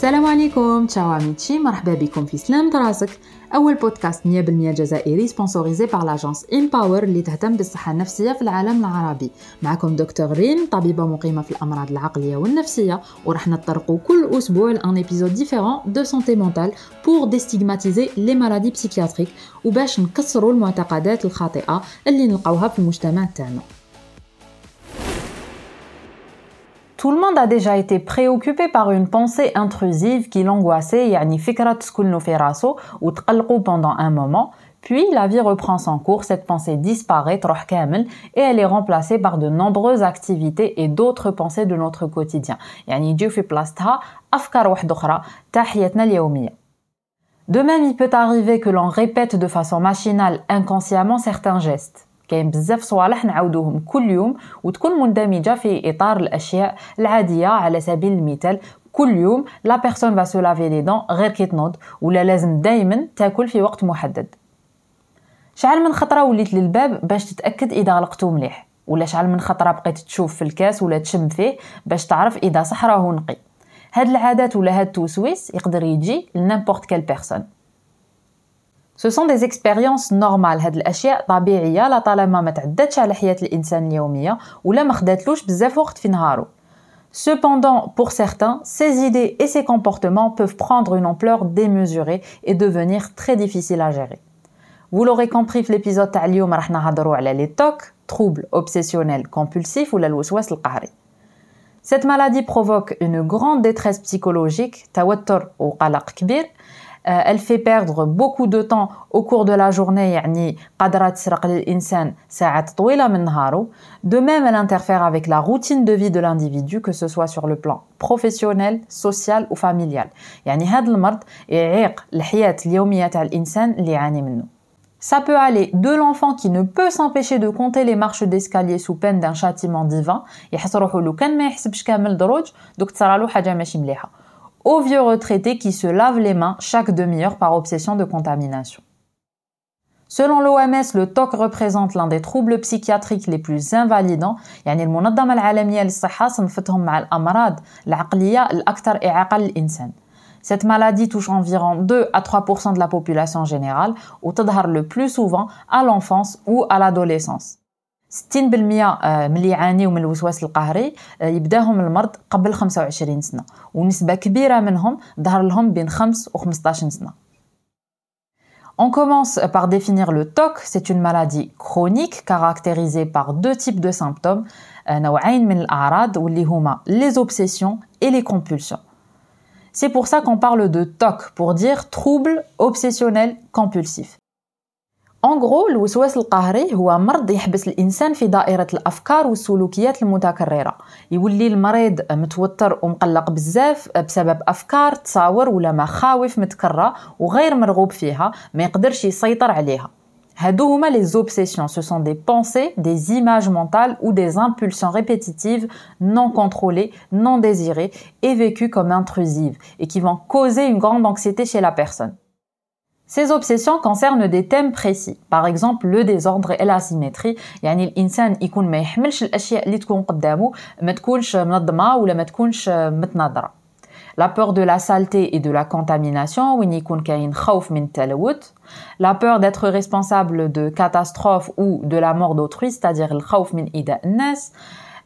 السلام عليكم تشاو عميتشي مرحبا بكم في سلام راسك أول بودكاست 100% جزائري سبونسوريزي بار لاجونس امباور اللي تهتم بالصحة النفسية في العالم العربي. معكم دكتور ريم طبيبة مقيمة في الأمراض العقلية والنفسية وراح نطرقوا كل أسبوع لأن ايبيزود ديفيرون دو سونتي مونتال بور ديستيغماتيزي لي مالادي بسيكياتريك وباش نكسروا المعتقدات الخاطئة اللي نلقاوها في المجتمع تاعنا. Tout le monde a déjà été préoccupé par une pensée intrusive qui l'angoissait, yani fikrat tskunu fi raso, ou pendant un moment, puis la vie reprend son cours, cette pensée disparaît, et elle est remplacée par de nombreuses activités et d'autres pensées de notre quotidien. De même, il peut arriver que l'on répète de façon machinale, inconsciemment certains gestes. كاين بزاف صوالح نعاودوهم كل يوم وتكون مندمجة في إطار الأشياء العادية على سبيل المثال كل يوم لا بيرسون فا لافي لي دون غير كي تنوض ولا لازم دايما تاكل في وقت محدد. شحال من خطرة وليت للباب باش تتأكد إذا غلقتو مليح ولا شحال من خطرة بقيت تشوف في الكاس ولا تشم فيه باش تعرف إذا صح راهو نقي. هاد العادات ولا هاد التوسويس يقدر يجي لنيمبورت كال بيرسون Ce sont des expériences normales هاد الاشياء طبيعيه لا طالما ما تعدتش على حياه الانسان اليوميه ولا ما خداتلوش بزاف وقت في نهارو Cependant, pour certains, ces idées et ces comportements peuvent prendre une ampleur démesurée et devenir très difficiles à gérer. Vous l'aurez compris في l'épisode تاع اليوم راح نهضروا على les TOC, troubles obsessionnels compulsifs ولا الوسواس القهري. Cette maladie provoque une grande détresse psychologique, توتر وقلق كبير, euh, elle fait perdre beaucoup de temps au cours de la journée يعني قادرة تسرق للإنسان ساعات طويلة من نهاره de même elle interfère avec la routine de vie de l'individu que ce soit sur le plan professionnel social ou familial يعني هذا المرض يعيق الحياة اليومية تاع الإنسان اللي يعاني منه Ça peut aller de l'enfant qui ne peut s'empêcher de compter les marches d'escalier sous peine d'un châtiment divin يحس روحو لو كان ما يحسبش كامل دروج دوك تصرالو حاجة ماشي مليحة aux vieux retraités qui se lavent les mains chaque demi-heure par obsession de contamination. Selon l'OMS, le TOC représente l'un des troubles psychiatriques les plus invalidants يعني المنظمة العالمية للصحة صنفتهم مع الأمراض العقلية الأكثر إعاقة للإنسان. Cette maladie touche environ 2 à 3% de la population générale وتظهر le plus souvent à l'enfance ou à l'adolescence. 60% ملي يعانيو من الوسواس القهري يبداهم المرض قبل 25 سنة ونسبة كبيرة منهم ظهر لهم بين 5 و 15 سنة On commence par définir le TOC, c'est une maladie chronique caractérisée par deux types de symptômes, نوعين من الأعراض واللي هما les obsessions et les compulsions. C'est pour ça qu'on parle de TOC, pour dire trouble obsessionnel compulsif. Gros الوسواس القهري هو مرض يحبس الانسان في دائره الافكار والسلوكيات المتكرره يولي المريض متوتر ومقلق بزاف بسبب افكار تصاور ولا مخاوف متكرره وغير مرغوب فيها ما يقدرش يسيطر عليها هادو هما les obsessions ce sont des pensées des images mentales ou des impulsions répétitives non contrôlées non désirées et vécues comme intrusives et qui vont causer une grande anxiété chez la personne ces obsessions concernent des thèmes précis par exemple le désordre et l'asymétrie يعني الانسان يكون ما يحملش الاشياء اللي تكون قدامه ما تكونش منظمه ولا ما تكونش متناظره la peur de la saleté et de la contamination وين يكون كاين خوف من التلوث la peur d'être responsable de catastrophes ou de la mort d'autrui c'est-à-dire الخوف من إيذاء الناس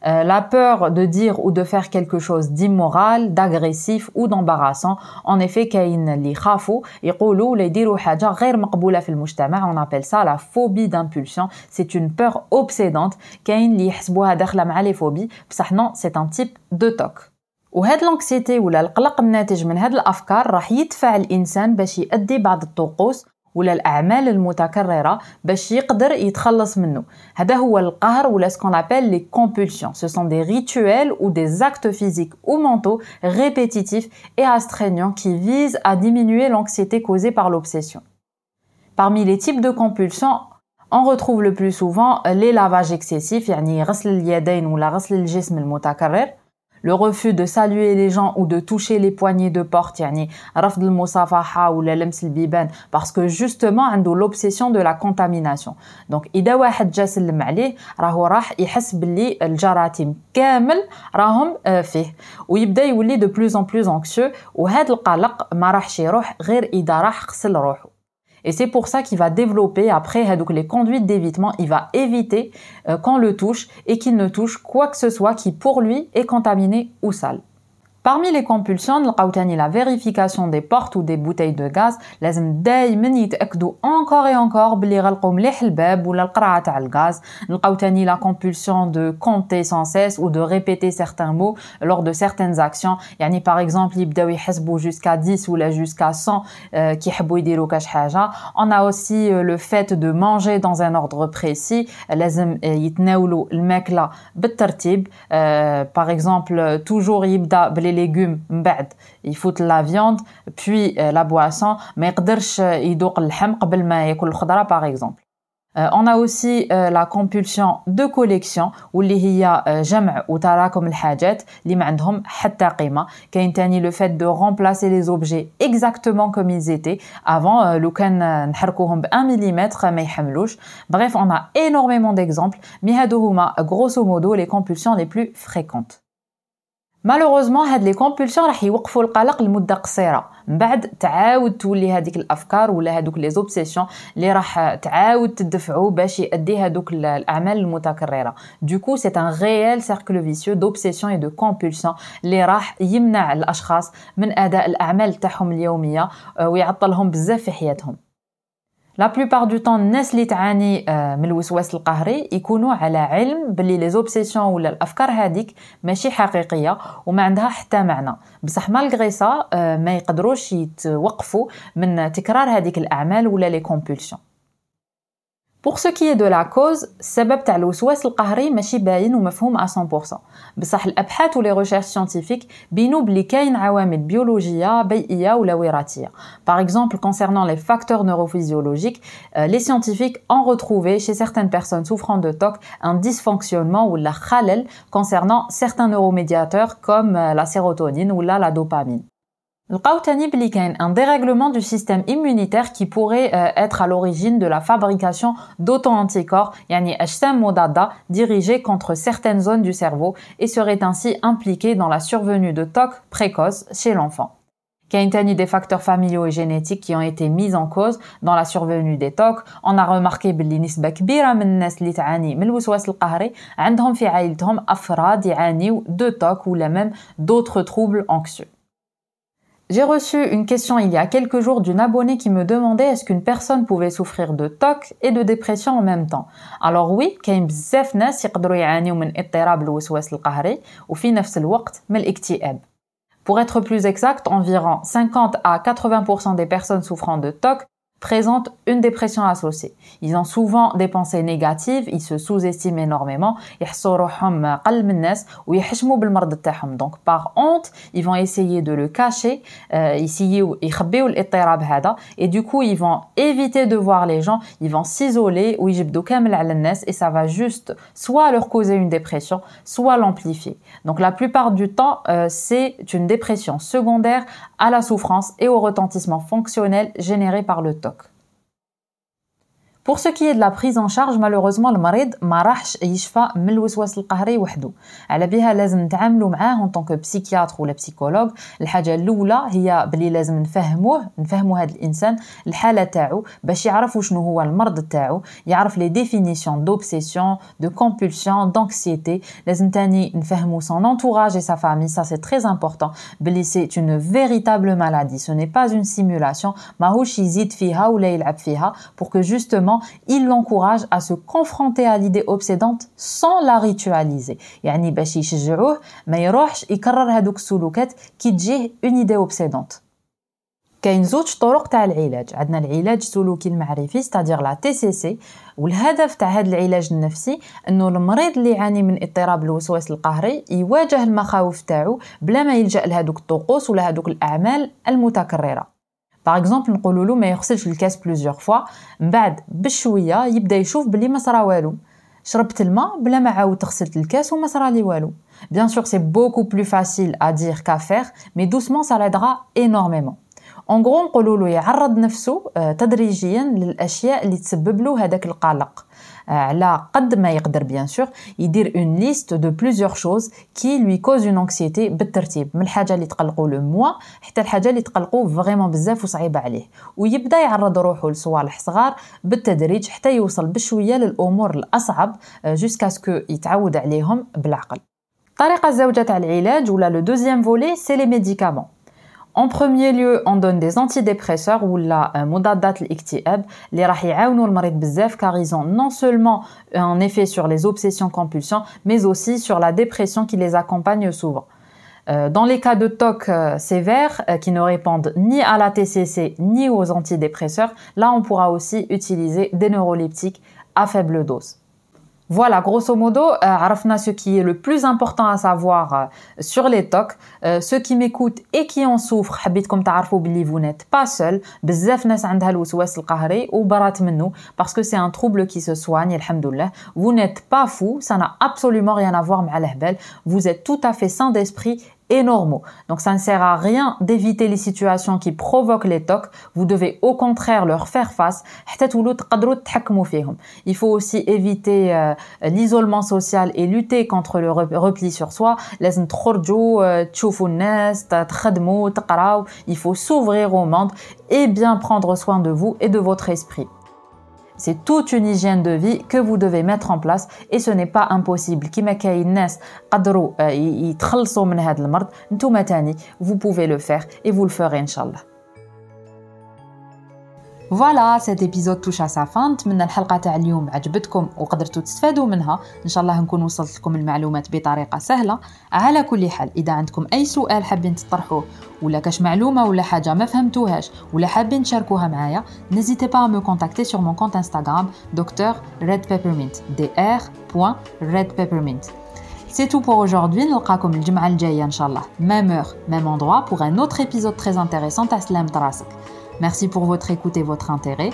euh, la peur de dire ou de faire quelque chose d'immoral, d'agressif ou d'embarrassant. En effet, كاين li يخافوا يقولوا ولا يديروا حاجة غير مقبولة في المجتمع. On appelle ça la phobie d'impulsion. C'est une peur obsédante. كاين اللي يحسبوها داخلة مع les phobies. بصح non, c'est un type de TOC. وهاد لانكسيتي ولا القلق الناتج من هاد الافكار راح يدفع الانسان باش يؤدي بعض الطقوس ولا الاعمال المتكرره باش يقدر يتخلص منه هذا هو القهر ولا ce qu'on appelle les compulsions ce sont des rituels ou des actes physiques ou mentaux répétitifs et astreignants qui visent à diminuer l'anxiété causée par l'obsession parmi les types de compulsions on retrouve le plus souvent les lavages excessifs يعني غسل اليدين ولا غسل الجسم المتكرر le refus de saluer les gens ou de toucher les poignées de porte يعني رفض المصافحة ولا لمس البيبان parce que justement عنده l'obsession de la contamination donc إذا واحد جا سلم عليه راهو راح يحس باللي الجراثيم كامل راهم فيه ويبدا يولي de plus en plus anxieux وهذا القلق ما راحش يروح غير إذا راح غسل روحه et c'est pour ça qu'il va développer après donc les conduites d'évitement, il va éviter euh, qu'on le touche et qu'il ne touche quoi que ce soit qui pour lui est contaminé ou sale. Parmi les compulsions, la vérification des portes ou des bouteilles de gaz, لازم دائما يتاكدوا encore et encore بلي غلقوا مليح الباب ولا القرعه تاع الغاز نلقاو تاني la compulsion de compter sans cesse ou de répéter certains mots lors de certaines actions يعني par exemple يبداو يحسبوا jusqu'à 10 ou jusqu'à 100 كي يحبوا يديروا كاش حاجه on a aussi le fait de manger dans un ordre précis لازم يتناولوا الماكله بالترتيب par exemple toujours يبدا بلي légumes بعد يفوت la viande puis euh, la boisson ما يقدرش يذوق اللحم قبل ما ياكل الخضره par exemple euh, on a aussi euh, la compulsion de collection واللي هي جمع وتراكم الحاجات اللي ما عندهم حتى قيمه كاين تاني le fait de remplacer les objets exactement comme ils étaient avant لو كان نحركوهم ب 1 mm ما يحملوش bref on a énormément d'exemples mais هادو هما grosso modo les compulsions les plus fréquentes مالوغوزمون هاد لي كومبولسيون راح يوقفوا القلق لمدة قصيرة. من بعد تعاود تولي هذيك الأفكار ولا هذوك لي زوبسيسيون اللي راح تعاود تدفعوا باش يؤدي هذوك الأعمال المتكررة. دوكو سي ان ريال سيركل فيسيو دوبسيسيون اي دو كومبولسيون اللي راح يمنع الأشخاص من أداء الأعمال تاعهم اليومية ويعطلهم بزاف في حياتهم. لا بلوبار دو طون الناس اللي تعاني من الوسواس القهري يكونوا على علم باللي لي زوبسيسيون ولا الافكار هذيك ماشي حقيقية وما عندها حتى معنى. بصح مالغري سا ما يقدروش يتوقفوا من تكرار هذيك الأعمال ولا لي كومبولسيون Pour ce qui est de la cause, السبب تاع الوسواس القهري ماشي باين ومفهوم à 100%. بصح الابحاث ولي ريشيرش سيانتيفيك بينوا بلي كاين عوامل بيولوجيه بيئيه ولا وراثيه. Par exemple, concernant les facteurs neurophysiologiques, euh, les scientifiques ont retrouvé chez certaines personnes souffrant de TOC un dysfonctionnement ou la khalel concernant certains neuromédiateurs comme euh, la sérotonine ou la dopamine. لقاو تاني بلي كاين ان dérèglement du système immunitaire qui pourrait euh, être à l'origine de la fabrication d'auto-anticorps يعني أجسام مضادة dirigées contre certaines zones du cerveau et serait ainsi impliquée dans la survenue de TOC précoce chez l'enfant. كاين تاني des facteurs familiaux et génétiques qui ont été mis en cause dans la survenue des TOC. On a remarqué بلي نسبة كبيرة من الناس اللي تعاني من الوسواس القهري عندهم في عائلتهم أفراد يعانيو de TOC ولا même d'autres troubles anxieux. J'ai reçu une question il y a quelques jours d'une abonnée qui me demandait est-ce qu'une personne pouvait souffrir de TOC et de dépression en même temps. Alors oui, كاين بزاف ناس يقدروا يعانيوا من اضطراب الوسواس القهري وفي نفس الوقت من الاكتئاب. Pour être plus exact, environ 50 à 80% des personnes souffrant de TOC présentent une dépression associée. Ils ont souvent des pensées négatives, ils se sous-estiment énormément, donc par honte, ils vont essayer de le cacher, euh, et du coup, ils vont éviter de voir les gens, ils vont s'isoler et ça va juste soit leur causer une dépression, soit l'amplifier. Donc la plupart du temps, euh, c'est une dépression secondaire à la souffrance et au retentissement fonctionnel généré par le TOC. Pour ce qui est de la prise en charge malheureusement المريض ما راحش يشفى من الوسواس القهري وحده على بها لازم نتعاملوا معاه ان طونك بسيكياتر ولا بسيكولوج الحاجه الاولى هي بلي لازم نفهموه نفهموا هذا الانسان الحاله تاعو باش يعرف شنو هو المرض تاعو يعرف لي ديفينيسيون دوبسيسيون دو كومبولسيون دانكسيتي لازم تاني نفهموا سون انتوراج اي سا فامي سا سي تري امبورطون بلي سي اون فيريتابل مالادي سو ني با اون سيمولاسيون ماهوش يزيد فيها ولا يلعب فيها pour que justement il l'encourage à se confronter à l'idée obsédante sans la ritualiser. يعني باش يشجعوه ما يروحش يكرر هذوك السلوكات كي تجيه اون idée obsédante. كاين زوج طرق تاع العلاج عندنا العلاج السلوكي المعرفي ستادير لا تي سي سي والهدف تاع هذا العلاج النفسي انه المريض اللي يعاني من اضطراب الوسواس القهري يواجه المخاوف تاعو بلا ما يلجا لهذوك الطقوس ولا هذوك الاعمال المتكرره باغ اكزومبل نقولوا له ما يغسلش الكاس بلوزيور فوا من بعد بشويه يبدا يشوف بلي ما صرا والو شربت الماء بلا ما عاودت غسلت الكاس وما صرالي والو Bien sûr, c'est beaucoup plus facile à dire qu'à faire, mais doucement, ça l'aidera énormément. En gros, نقولوا له يعرض نفسه تدريجيا للاشياء اللي تسبب له هذاك القلق على قد ما يقدر bien sûr يدير une liste de plusieurs choses qui lui causent une anxiété بالترتيب من الحاجة اللي تقلقوا له موا حتى الحاجة اللي تقلقوا فريمون بزاف وصعيبه عليه ويبدا يعرض روحه لصوالح صغار بالتدريج حتى يوصل بشويه للامور الاصعب ce que يتعود عليهم بالعقل الطريقة الزوجه تاع العلاج ولا لو دوزيام فولي سي لي ميديكامون En premier lieu, on donne des antidépresseurs ou la euh, modadat l'iktihab, les rahiaounou le bzef car ils ont non seulement un effet sur les obsessions-compulsions, mais aussi sur la dépression qui les accompagne souvent. Euh, dans les cas de TOC euh, sévères qui ne répondent ni à la TCC ni aux antidépresseurs, là on pourra aussi utiliser des neuroleptiques à faible dose. Voilà, grosso modo, euh, ce qui est le plus important à savoir euh, sur les TOC. Euh, ceux qui m'écoutent et qui en souffrent, حبيتكم تعرفوا باللي vous n'êtes pas seul. بزاف ناس عندها الوسواس القهري وبرات منه parce que c'est un trouble qui se soigne, alhamdoulilah. Vous n'êtes pas fou, ça n'a absolument rien à voir مع الهبل. Vous êtes tout à fait sain d'esprit et normaux. Donc ça ne sert à rien d'éviter les situations qui provoquent les tocs. Vous devez au contraire leur faire face. Il faut aussi éviter euh, l'isolement social et lutter contre le repli sur soi. Euh, Il faut s'ouvrir au monde et bien prendre soin de vous et de votre esprit. C'est toute une hygiène de vie que vous devez mettre en place et ce n'est pas impossible. vous pouvez le faire et vous le ferez inshallah. فوالا سيت ايبيزود توش على fin. نتمنى الحلقة تاع اليوم عجبتكم وقدرتوا تستفادوا منها ان شاء الله نكون وصلت لكم المعلومات بطريقه سهله على كل حال اذا عندكم اي سؤال حابين تطرحوه ولا كاش معلومه ولا حاجة ما فهمتوهاش ولا حابين تشاركوها معايا n'hésitez pas à me contacter sur mon compte Instagram docteur red peppermint dr.redpeppermint C'est tout pour aujourd'hui. نلقاكم الجمعة الجاية إن شاء الله. Même heure, même endroit pour un autre épisode très intéressant à Slam Merci pour votre écoute et votre intérêt.